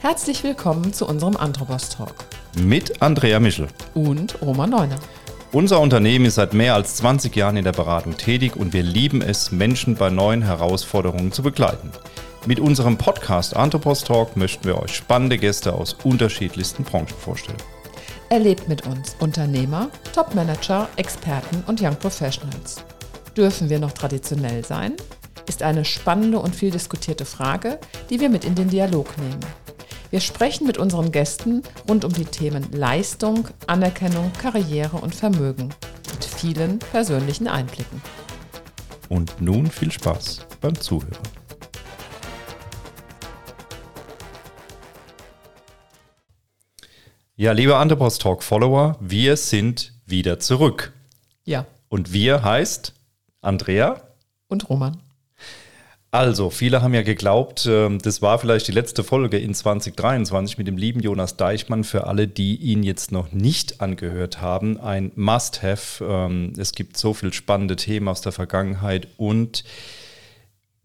Herzlich willkommen zu unserem Anthropos Talk. Mit Andrea Michel. Und Roman Neuner. Unser Unternehmen ist seit mehr als 20 Jahren in der Beratung tätig und wir lieben es, Menschen bei neuen Herausforderungen zu begleiten. Mit unserem Podcast Anthropos Talk möchten wir euch spannende Gäste aus unterschiedlichsten Branchen vorstellen. Erlebt mit uns Unternehmer, Topmanager, Experten und Young Professionals. Dürfen wir noch traditionell sein? Ist eine spannende und viel diskutierte Frage, die wir mit in den Dialog nehmen. Wir sprechen mit unseren Gästen rund um die Themen Leistung, Anerkennung, Karriere und Vermögen mit vielen persönlichen Einblicken. Und nun viel Spaß beim Zuhören. Ja, liebe Anthropos Talk Follower, wir sind wieder zurück. Ja. Und wir heißt Andrea und Roman. Also, viele haben ja geglaubt, ähm, das war vielleicht die letzte Folge in 2023 mit dem lieben Jonas Deichmann. Für alle, die ihn jetzt noch nicht angehört haben, ein Must-Have. Ähm, es gibt so viele spannende Themen aus der Vergangenheit und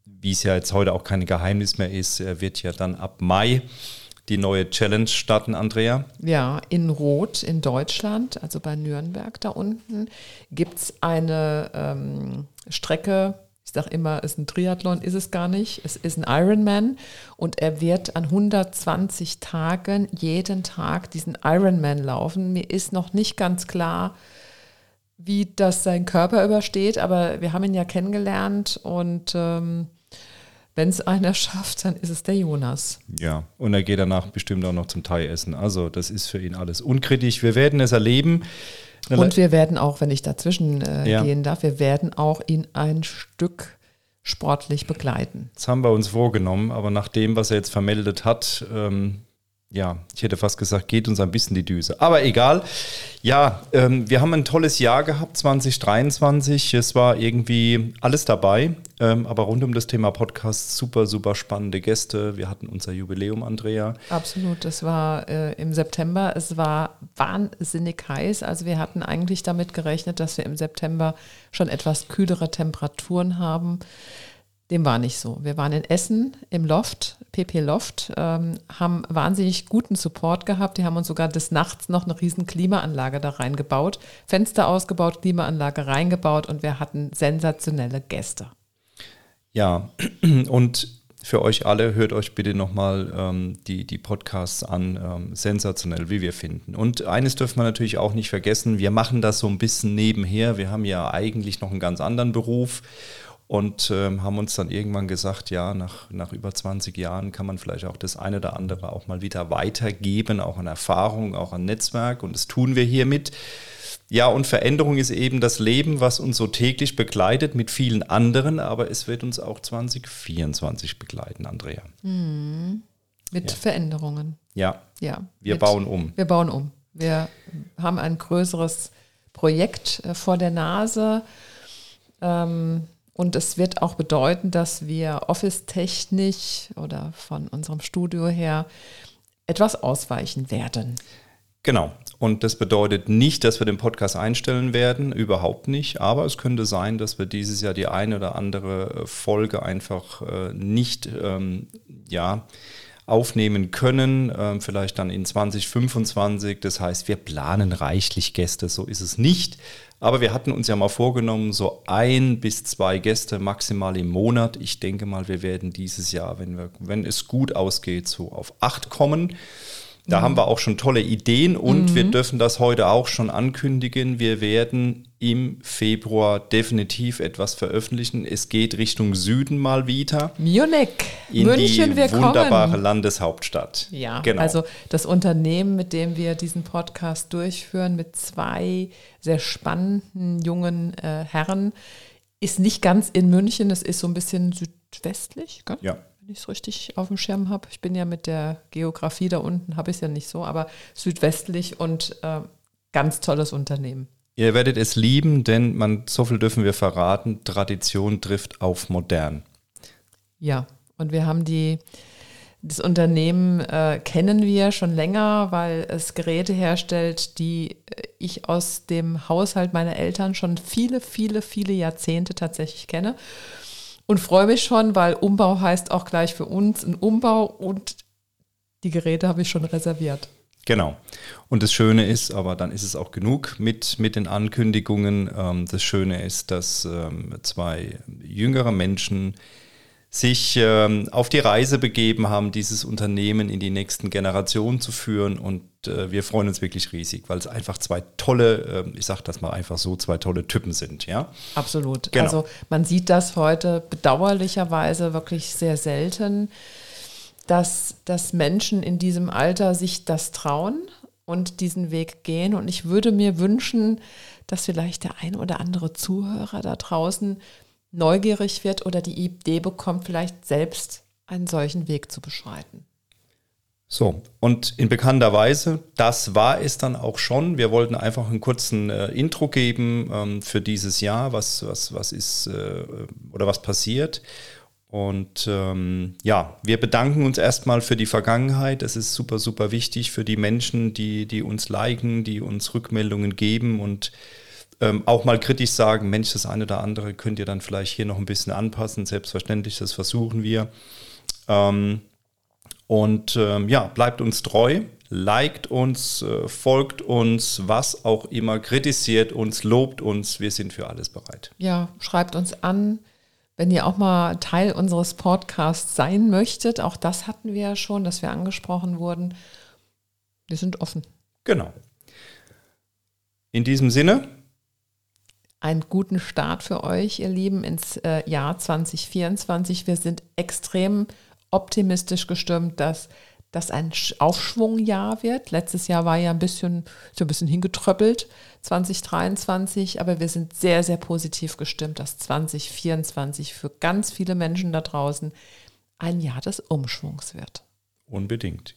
wie es ja jetzt heute auch kein Geheimnis mehr ist, wird ja dann ab Mai die neue Challenge starten, Andrea? Ja, in Rot in Deutschland, also bei Nürnberg da unten, gibt es eine ähm, Strecke, sage immer, es ist ein Triathlon, ist es gar nicht. Es ist ein Ironman und er wird an 120 Tagen jeden Tag diesen Ironman laufen. Mir ist noch nicht ganz klar, wie das sein Körper übersteht, aber wir haben ihn ja kennengelernt und ähm, wenn es einer schafft, dann ist es der Jonas. Ja, und er geht danach bestimmt auch noch zum Thai essen. Also das ist für ihn alles unkritisch. Wir werden es erleben. Und wir werden auch, wenn ich dazwischen äh, ja. gehen darf, wir werden auch ihn ein Stück sportlich begleiten. Das haben wir uns vorgenommen, aber nach dem, was er jetzt vermeldet hat, ähm, ja, ich hätte fast gesagt, geht uns ein bisschen die Düse. Aber egal. Ja, ähm, wir haben ein tolles Jahr gehabt, 2023. Es war irgendwie alles dabei. Ähm, aber rund um das Thema Podcast super, super spannende Gäste. Wir hatten unser Jubiläum, Andrea. Absolut, das war äh, im September. Es war wahnsinnig heiß. Also wir hatten eigentlich damit gerechnet, dass wir im September schon etwas kühlere Temperaturen haben. Dem war nicht so. Wir waren in Essen im Loft, PP Loft, ähm, haben wahnsinnig guten Support gehabt. Die haben uns sogar des Nachts noch eine riesen Klimaanlage da reingebaut, Fenster ausgebaut, Klimaanlage reingebaut und wir hatten sensationelle Gäste. Ja, und für euch alle, hört euch bitte nochmal ähm, die, die Podcasts an. Ähm, sensationell, wie wir finden. Und eines dürfen wir natürlich auch nicht vergessen, wir machen das so ein bisschen nebenher. Wir haben ja eigentlich noch einen ganz anderen Beruf und ähm, haben uns dann irgendwann gesagt, ja, nach, nach über 20 Jahren kann man vielleicht auch das eine oder andere auch mal wieder weitergeben, auch an Erfahrung, auch an Netzwerk und das tun wir hiermit. Ja, und Veränderung ist eben das Leben, was uns so täglich begleitet mit vielen anderen, aber es wird uns auch 2024 begleiten, Andrea. Mhm. Mit ja. Veränderungen. Ja. ja. Wir mit, bauen um. Wir bauen um. Wir haben ein größeres Projekt äh, vor der Nase. Ähm, und es wird auch bedeuten, dass wir Office-technisch oder von unserem Studio her etwas ausweichen werden. Genau. Und das bedeutet nicht, dass wir den Podcast einstellen werden, überhaupt nicht. Aber es könnte sein, dass wir dieses Jahr die eine oder andere Folge einfach äh, nicht, ähm, ja, aufnehmen können, äh, vielleicht dann in 2025. Das heißt, wir planen reichlich Gäste, so ist es nicht. Aber wir hatten uns ja mal vorgenommen, so ein bis zwei Gäste maximal im Monat. Ich denke mal, wir werden dieses Jahr, wenn, wir, wenn es gut ausgeht, so auf acht kommen. Da mhm. haben wir auch schon tolle Ideen und mhm. wir dürfen das heute auch schon ankündigen. Wir werden im Februar definitiv etwas veröffentlichen. Es geht Richtung Süden mal wieder. Munich, in München, die wunderbare kommen. Landeshauptstadt. Ja, genau. also das Unternehmen, mit dem wir diesen Podcast durchführen, mit zwei sehr spannenden jungen äh, Herren, ist nicht ganz in München. Es ist so ein bisschen südwestlich. Gell? Ja wenn ich es richtig auf dem Schirm habe. Ich bin ja mit der Geografie da unten, habe ich es ja nicht so, aber südwestlich und äh, ganz tolles Unternehmen. Ihr werdet es lieben, denn man, so viel dürfen wir verraten, Tradition trifft auf modern. Ja, und wir haben die, das Unternehmen äh, kennen wir schon länger, weil es Geräte herstellt, die äh, ich aus dem Haushalt meiner Eltern schon viele, viele, viele Jahrzehnte tatsächlich kenne und freue mich schon, weil Umbau heißt auch gleich für uns ein Umbau und Die Geräte habe ich schon reserviert. Genau. Und das Schöne ist, aber dann ist es auch genug mit, mit den Ankündigungen. Ähm, das Schöne ist, dass ähm, zwei jüngere Menschen sich ähm, auf die Reise begeben haben, dieses Unternehmen in die nächsten Generationen zu führen. Und äh, wir freuen uns wirklich riesig, weil es einfach zwei tolle, äh, ich sage das mal einfach so, zwei tolle Typen sind. Ja? Absolut. Genau. Also man sieht das heute bedauerlicherweise wirklich sehr selten dass, dass Menschen in diesem Alter sich das trauen und diesen Weg gehen. Und ich würde mir wünschen, dass vielleicht der ein oder andere Zuhörer da draußen neugierig wird oder die Idee bekommt, vielleicht selbst einen solchen Weg zu beschreiten. So, und in bekannter Weise, das war es dann auch schon. Wir wollten einfach einen kurzen äh, Intro geben ähm, für dieses Jahr, was, was, was ist äh, oder was passiert. Und ähm, ja, wir bedanken uns erstmal für die Vergangenheit. Es ist super, super wichtig für die Menschen, die, die uns liken, die uns Rückmeldungen geben und ähm, auch mal kritisch sagen, Mensch, das eine oder andere könnt ihr dann vielleicht hier noch ein bisschen anpassen. Selbstverständlich, das versuchen wir. Ähm, und ähm, ja, bleibt uns treu, liked uns, äh, folgt uns, was auch immer, kritisiert uns, lobt uns. Wir sind für alles bereit. Ja, schreibt uns an wenn ihr auch mal Teil unseres Podcasts sein möchtet, auch das hatten wir ja schon, dass wir angesprochen wurden. Wir sind offen. Genau. In diesem Sinne. Einen guten Start für euch, ihr Lieben, ins äh, Jahr 2024. Wir sind extrem optimistisch gestimmt, dass das ein Aufschwungjahr wird. Letztes Jahr war ja ein bisschen, so ein bisschen hingetröppelt, 2023, aber wir sind sehr, sehr positiv gestimmt, dass 2024 für ganz viele Menschen da draußen ein Jahr des Umschwungs wird. Unbedingt.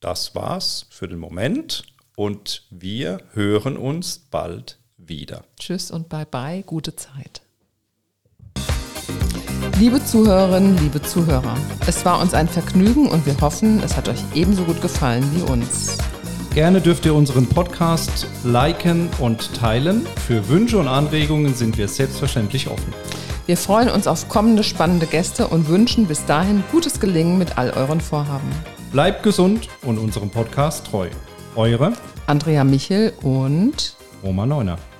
Das war's für den Moment und wir hören uns bald wieder. Tschüss und bye bye, gute Zeit. Liebe Zuhörerinnen, liebe Zuhörer, es war uns ein Vergnügen und wir hoffen, es hat euch ebenso gut gefallen wie uns. Gerne dürft ihr unseren Podcast liken und teilen. Für Wünsche und Anregungen sind wir selbstverständlich offen. Wir freuen uns auf kommende spannende Gäste und wünschen bis dahin gutes Gelingen mit all euren Vorhaben. Bleibt gesund und unserem Podcast treu. Eure Andrea Michel und Roman Neuner.